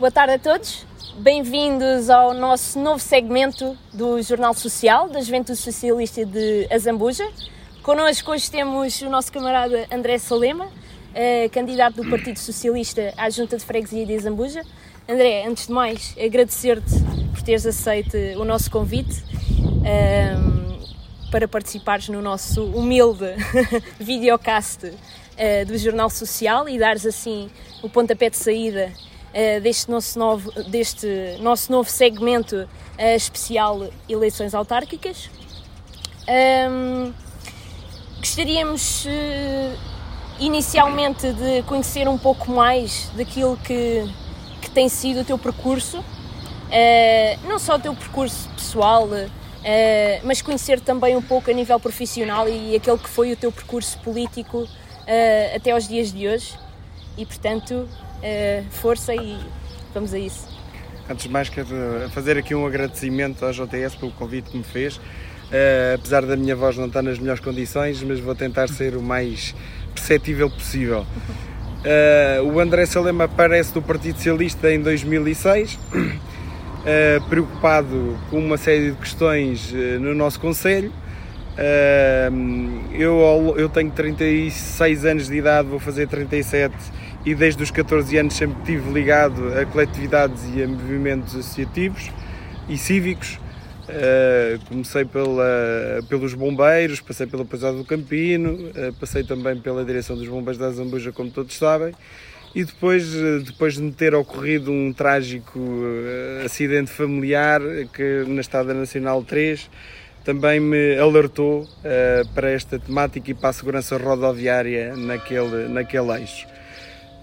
Boa tarde a todos. Bem-vindos ao nosso novo segmento do Jornal Social da Juventude Socialista de Azambuja. Connosco hoje temos o nosso camarada André Salema, eh, candidato do Partido Socialista à Junta de Freguesia de Azambuja. André, antes de mais, agradecer-te por teres aceito o nosso convite ehm, para participares no nosso humilde videocast uh, do Jornal Social e dares assim o pontapé de saída uh, deste, nosso novo, deste nosso novo segmento uh, especial Eleições Autárquicas. Um, gostaríamos inicialmente de conhecer um pouco mais daquilo que que tem sido o teu percurso, não só o teu percurso pessoal, uh, mas conhecer também um pouco a nível profissional e aquele que foi o teu percurso político uh, até aos dias de hoje. E portanto, força e vamos a isso. Antes de mais, quero fazer aqui um agradecimento ao JTS pelo convite que me fez. apesar da minha voz não estar nas melhores condições, mas vou tentar ser o mais perceptível possível. Uh, o André Salema aparece do Partido Socialista em 2006, uh, eh, preocupado com uma série de questões uh, no nosso Conselho. eu, eu tenho 36 anos de idade, vou fazer 37 e desde os 14 anos sempre estive ligado a coletividades e a movimentos associativos e cívicos. Uh, comecei pela, pelos bombeiros, passei pela Pousada do Campino, uh, passei também pela direção dos bombeiros da Zambuja, como todos sabem, e depois, uh, depois de me ter ocorrido um trágico acidente familiar que na Estrada Nacional 3 também me alertou para esta temática e para a segurança rodoviária naquele, naquele eixo.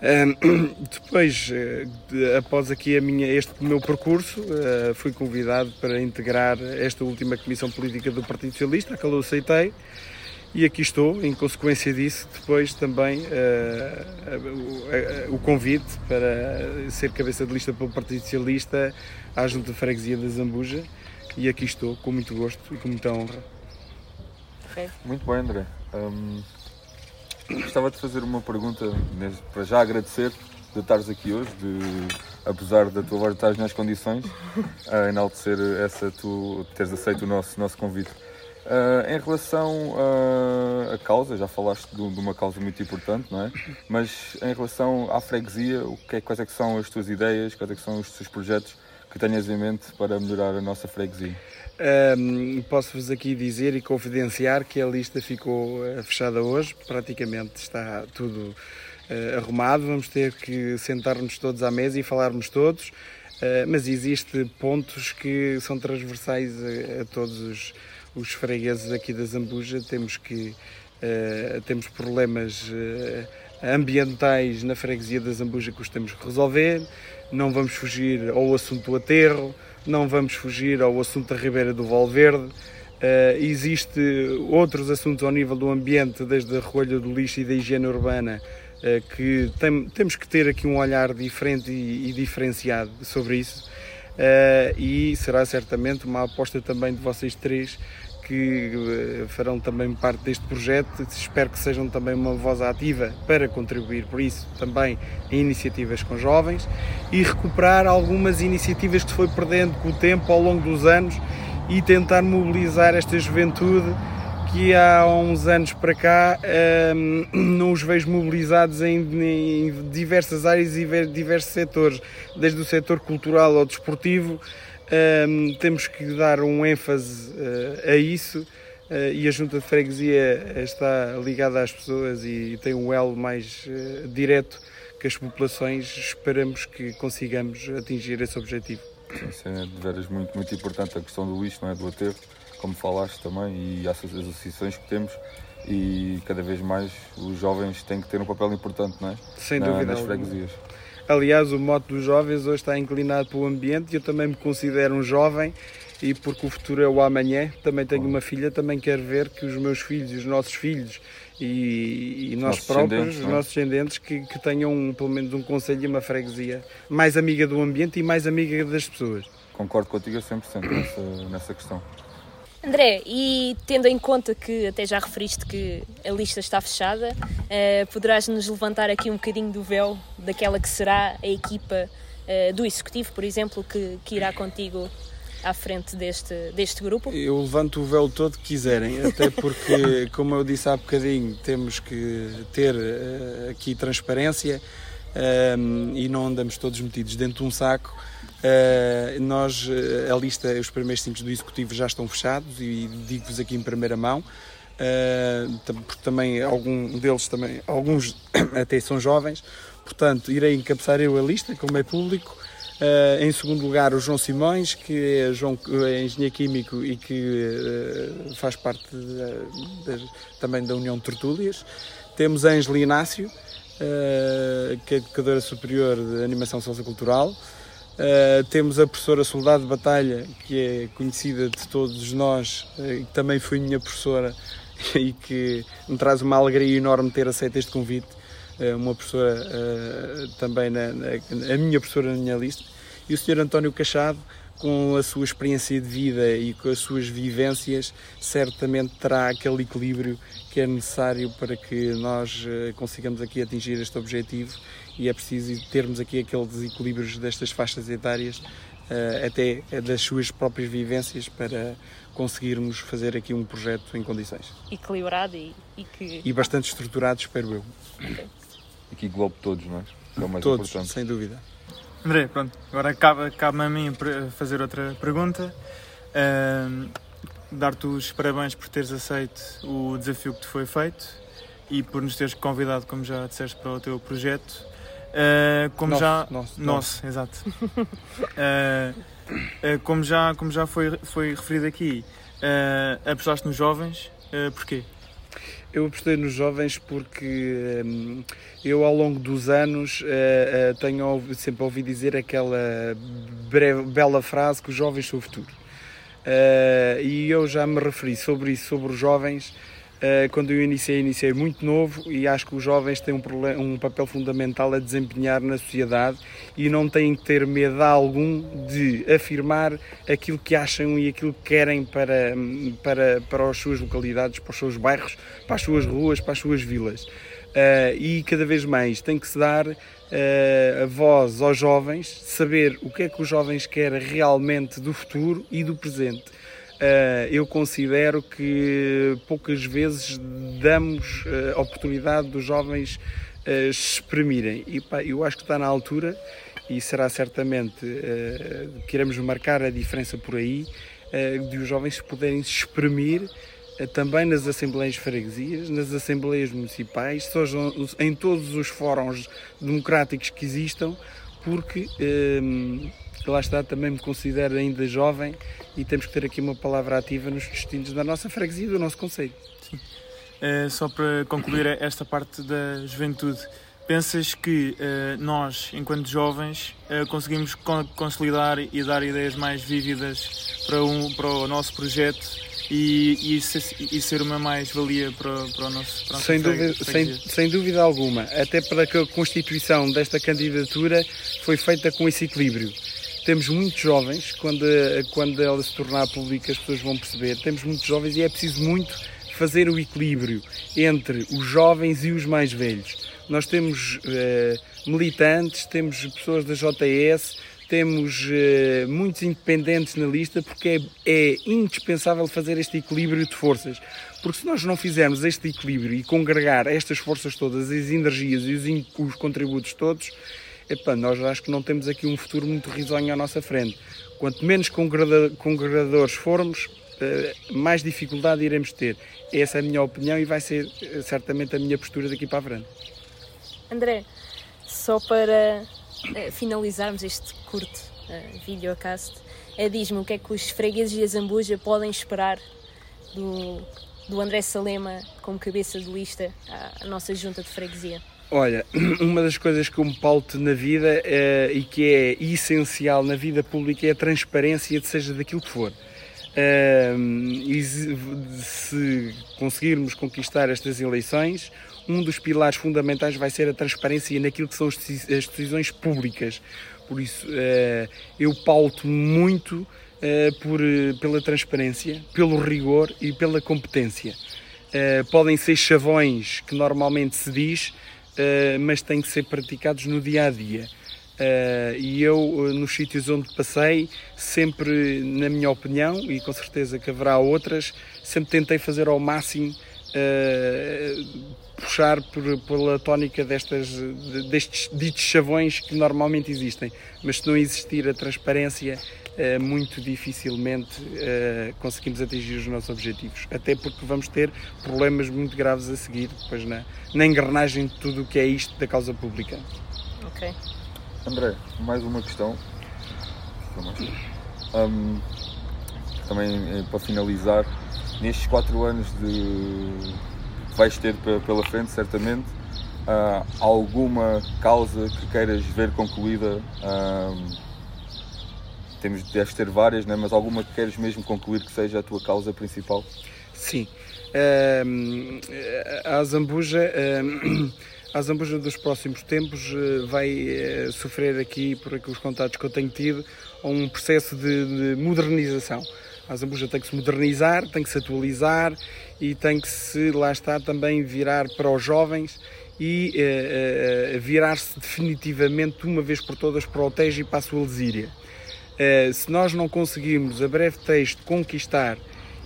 depois, eh, após aqui a minha, este meu percurso, uh, fui convidado para integrar esta última Comissão Política do Partido Socialista, a que eu aceitei, e aqui estou, em consequência disso, depois também uh, o convite para ser cabeça de lista pelo Partido Socialista à Junta de Freguesia da Zambuja, e aqui estou, com muito gosto e com muita honra. Muito bem, André. Um Gostava de fazer uma pergunta, para já agradecer de estares aqui hoje, de, apesar da tua voz estar nas condições, a enaltecer essa tu teres aceito o nosso, nosso convite. Uh, em relação à causa, já falaste de, de, uma causa muito importante, não é? Mas em relação à freguesia, o que é, quais é que são as tuas ideias, quais é que são os teus projetos que tenhas em mente para melhorar a nossa freguesia? Um, Posso-vos aqui dizer e confidenciar que a lista ficou eh, fechada hoje, praticamente está tudo uh, arrumado. Vamos ter que sentar-nos todos à mesa e falarmos todos, uh, mas existem pontos que são transversais a, a todos os, os, fregueses aqui da Zambuja. Temos que uh, temos problemas ambientais na freguesia da Zambuja que os temos que resolver. Não vamos fugir ao assunto do aterro não vamos fugir ao assunto da Ribeira do Valverde. Uh, existe outros assuntos ao nível do ambiente, desde a recolha do lixo e da higiene urbana, uh, que tem, temos que ter aqui um olhar diferente e, e diferenciado sobre isso. Uh, e será certamente uma aposta também de vocês três que farão também parte deste projeto. Espero que sejam também uma voz ativa para contribuir por isso também em iniciativas com jovens e recuperar algumas iniciativas que se foi perdendo com o tempo ao longo dos anos e tentar mobilizar esta juventude que há uns anos para cá um, não os vejo mobilizados em, em diversas áreas e diversos setores, desde o setor cultural ao desportivo, um, temos que dar um ênfase uh, a isso uh, e a Junta de Freguesia está ligada às pessoas e tem um elo mais uh, direto que as populações. Esperamos que consigamos atingir esse objetivo. Isso é de veras muito, muito importante a questão do lixo, não é? do aterro, como falaste também, e as associações que temos e cada vez mais os jovens têm que ter um papel importante não é? Sem Na, dúvida nas freguesias. Aliás, o moto dos jovens hoje está inclinado para o ambiente e eu também me considero um jovem e porque o futuro é o amanhã, também tenho uma filha, também quero ver que os meus filhos e os nossos filhos e, e nós próprios, os é? nossos descendentes, que, que tenham um, pelo menos um conselho e uma freguesia mais amiga do ambiente e mais amiga das pessoas. Concordo contigo a 100% nessa, nessa questão. André, e tendo em conta que até já referiste que a lista está fechada, uh, poderás nos levantar aqui um bocadinho do véu daquela que será a equipa do Executivo, por exemplo, que, que irá contigo à frente deste, deste grupo? Eu levanto o véu todo que quiserem, até porque, como eu disse há bocadinho, temos que ter uh, aqui transparência um, e não andamos todos metidos dentro de um saco. Uh, nós, a lista, os primeiros cinco do Executivo já estão fechados e digo-vos aqui em primeira mão. Uh, porque também algum deles também alguns até são jovens portanto irei encabeçar eu a lista como é público Uh, em segundo lugar, o João Simões, que é, João, é engenheiro químico e que faz parte de, de, também da União de Tertúlias. Temos a Ângela Inácio, que é educadora superior de animação sociocultural. Uh, temos a professora Soldado de Batalha, que é conhecida de todos nós e que também foi minha professora e que me traz uma alegria enorme ter aceito este convite. Eh, uma professora uh, também, na, na, a minha professora na minha lista, e o Sr. António Cachado, com a sua experiência de vida e com as suas vivências, certamente terá aquele equilíbrio que é necessário para que nós uh, consigamos aqui atingir este objetivo e é preciso termos aqui aqueles equilíbrios destas faixas etárias, uh, até das suas próprias vivências, para conseguirmos fazer aqui um projeto em condições. Equilibrado e, e que... E bastante estruturado, espero eu. Okay aqui globo todos, não é? é o mais todos, importante. sem dúvida. André, pronto, agora cabe, cabe a mim fazer outra pergunta. Uh, Dar-te os parabéns por teres aceito o desafio que te foi feito e por nos teres convidado, como já disseste, para o teu projeto. Uh, como nosso, já nosso, nosso, exato. uh, como já como já foi foi referido aqui, apostaste nos jovens, porquê? Eu apostei nos jovens porque hum, eu, ao longo dos anos, uh, uh, tenho sempre ouvido dizer aquela breve, bela frase que os jovens são o futuro. Uh, e eu já me referi sobre isso, sobre os jovens, quando eu iniciei, iniciei muito novo e acho que os jovens têm um, problema, um, papel fundamental a desempenhar na sociedade e não têm que ter medo algum de afirmar aquilo que acham e aquilo que querem para, para, para as suas localidades, para os seus bairros, para as suas ruas, para as suas vilas. Uh, e cada vez mais tem que se dar uh, a voz aos jovens, saber o que é que os jovens querem realmente do futuro e do presente eu considero que poucas vezes damos uh, a oportunidade dos jovens uh, exprimirem. E pá, eu acho que está na altura e será certamente que iremos marcar a diferença por aí de os jovens poderem se exprimir também nas assembleias de freguesias, nas assembleias municipais, em todos os fóruns democráticos que existam, porque lá está, também me considero ainda jovem e temos que ter aqui uma palavra ativa nos destinos da nossa freguesia e do nosso conselho. Sim. Uh, só para concluir esta parte da juventude, pensas que uh, nós, enquanto jovens, uh, conseguimos consolidar e dar ideias mais vívidas para, um, para o nosso projeto e, e, e ser uma mais-valia para, para, o nosso para sem dúvida, sem, sem, dúvida alguma, até para que a constituição desta candidatura foi feita com esse equilíbrio temos muitos jovens, quando, quando ela se tornar pública as pessoas vão perceber, temos muitos jovens e é preciso muito fazer o equilíbrio entre os jovens e os mais velhos. Nós temos uh, militantes, temos pessoas da JS, temos uh, muitos independentes na lista porque é, é, indispensável fazer este equilíbrio de forças. Porque se nós não fizermos este equilíbrio e congregar estas forças todas, as energias e os, os contributos todos, Epa, nós acho que não temos aqui um futuro muito risonho à nossa frente. Quanto menos congregadores formos, eh, mais dificuldade iremos ter. Essa é a minha opinião e vai ser eh, certamente a minha postura daqui para a frente. André, só para eh, finalizarmos este curto videocast, diz-me o que é que os fregueses de Azambuja podem esperar do, do André Salema como cabeça de lista à nossa junta de freguesia. Olha, uma das coisas que eu me pauto na vida uh, e que é essencial na vida pública é a transparência, seja daquilo que for. E se conseguirmos conquistar estas eleições, um dos pilares fundamentais vai ser a transparência naquilo que são as decisões públicas. Por isso, uh, eu pauto muito por, pela transparência, pelo rigor e pela competência. podem ser chavões que normalmente se diz, eh, mas têm que ser praticados no dia a dia. Uh, e eu, uh, nos sítios onde passei, sempre, na minha opinião, e com certeza que haverá outras, sempre tentei fazer ao máximo puxar por, pela tónica destas, destes ditos chavões que normalmente existem. Mas se não existir a transparência, muito dificilmente conseguimos atingir os nossos objetivos. Até porque vamos ter problemas muito graves a seguir, depois na, na engrenagem de tudo o que é isto da causa pública. Ok. André, mais uma questão. Um, também eh, para finalizar, nestes quatro anos de vais ter pela frente, certamente, uh, alguma causa que queiras ver concluída? Um, temos, deves ter várias, né? mas alguma que queiras mesmo concluir que seja a tua causa principal? Sim. Um, a Zambuja. A Zambuja dos próximos tempos eh, vai eh, sofrer aqui, por aqui os contatos que eu tenho tido, um processo de, de modernização. A Zambuja tem que se modernizar, tem que se atualizar e tem que se, lá está, também virar para os jovens e uh, uh, virar-se definitivamente, uma vez por todas, para o Tejo e para a sua Lesíria. Uh, se nós não conseguirmos, a breve texto, conquistar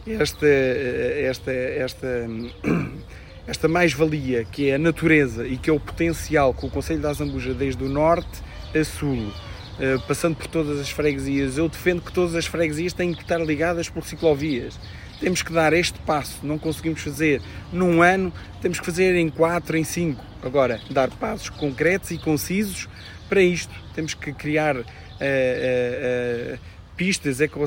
esta, esta, esta esta mais-valia que é a natureza e que é o potencial que o Conselho da Zambuja desde o norte a sul, eh, passando por todas as freguesias, eu defendo que todas as freguesias têm que estar ligadas por ciclovias. Temos que dar este passo, não conseguimos fazer num ano, temos que fazer em quatro, em cinco. Agora, dar passos concretos e concisos para isto. Temos que criar uh, uh, uh, pistas, eco,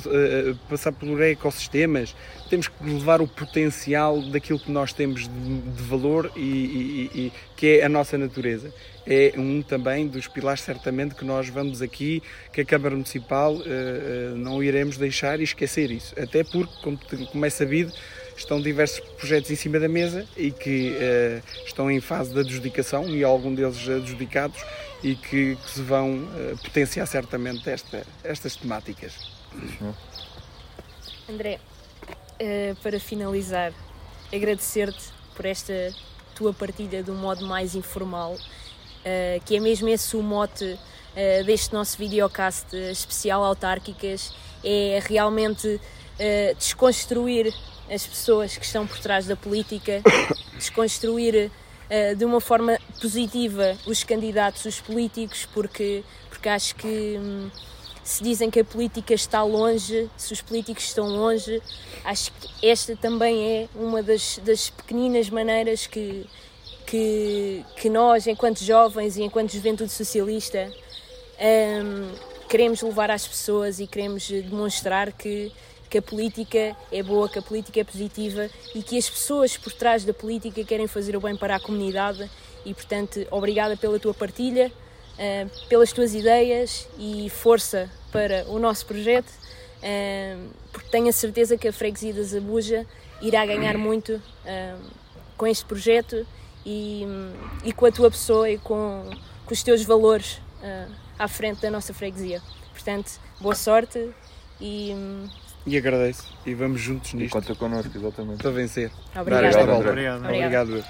passar por ecossistemas, temos que levar o potencial daquilo que nós temos de, de valor e, e, e, que é a nossa natureza. É um também dos pilares, certamente, que nós vamos aqui, que a Câmara Municipal uh, uh, não iremos deixar e esquecer isso. Até porque, como, como é sabido, estão diversos projetos em cima da mesa e que uh, estão em fase de adjudicação e algum deles adjudicados e que, que se vão uh, potenciar certamente esta, estas temáticas. André, uh, para finalizar, agradecer-te por esta tua partilha de um modo mais informal, uh, que é mesmo esse o mote deste nosso videocast especial autárquicas, é realmente desconstruir as pessoas que estão por trás da política, desconstruir uh, de uma forma positiva os candidatos, os políticos, porque, porque acho que hum, se dizem que a política está longe, se os políticos estão longe, acho que esta também é uma das, das pequeninas maneiras que, que, que nós, enquanto jovens e enquanto juventude socialista, um, queremos levar às pessoas e queremos demonstrar que que a política é boa, que a política é positiva e que as pessoas por trás da política querem fazer o bem para a comunidade. E, portanto, obrigada pela tua partilha, uh, pelas tuas ideias e força para o nosso projeto, uh, porque tenho a certeza que a Freguesia da Zabuja irá ganhar muito uh, com este projeto e, e, com a tua pessoa e com, com os teus valores à frente da nossa freguesia. Portanto, boa sorte e e agradeço. E vamos juntos nisto. E conta connosco, exatamente. Para vencer. Obrigado. Obrigado. Obrigado. Obrigado.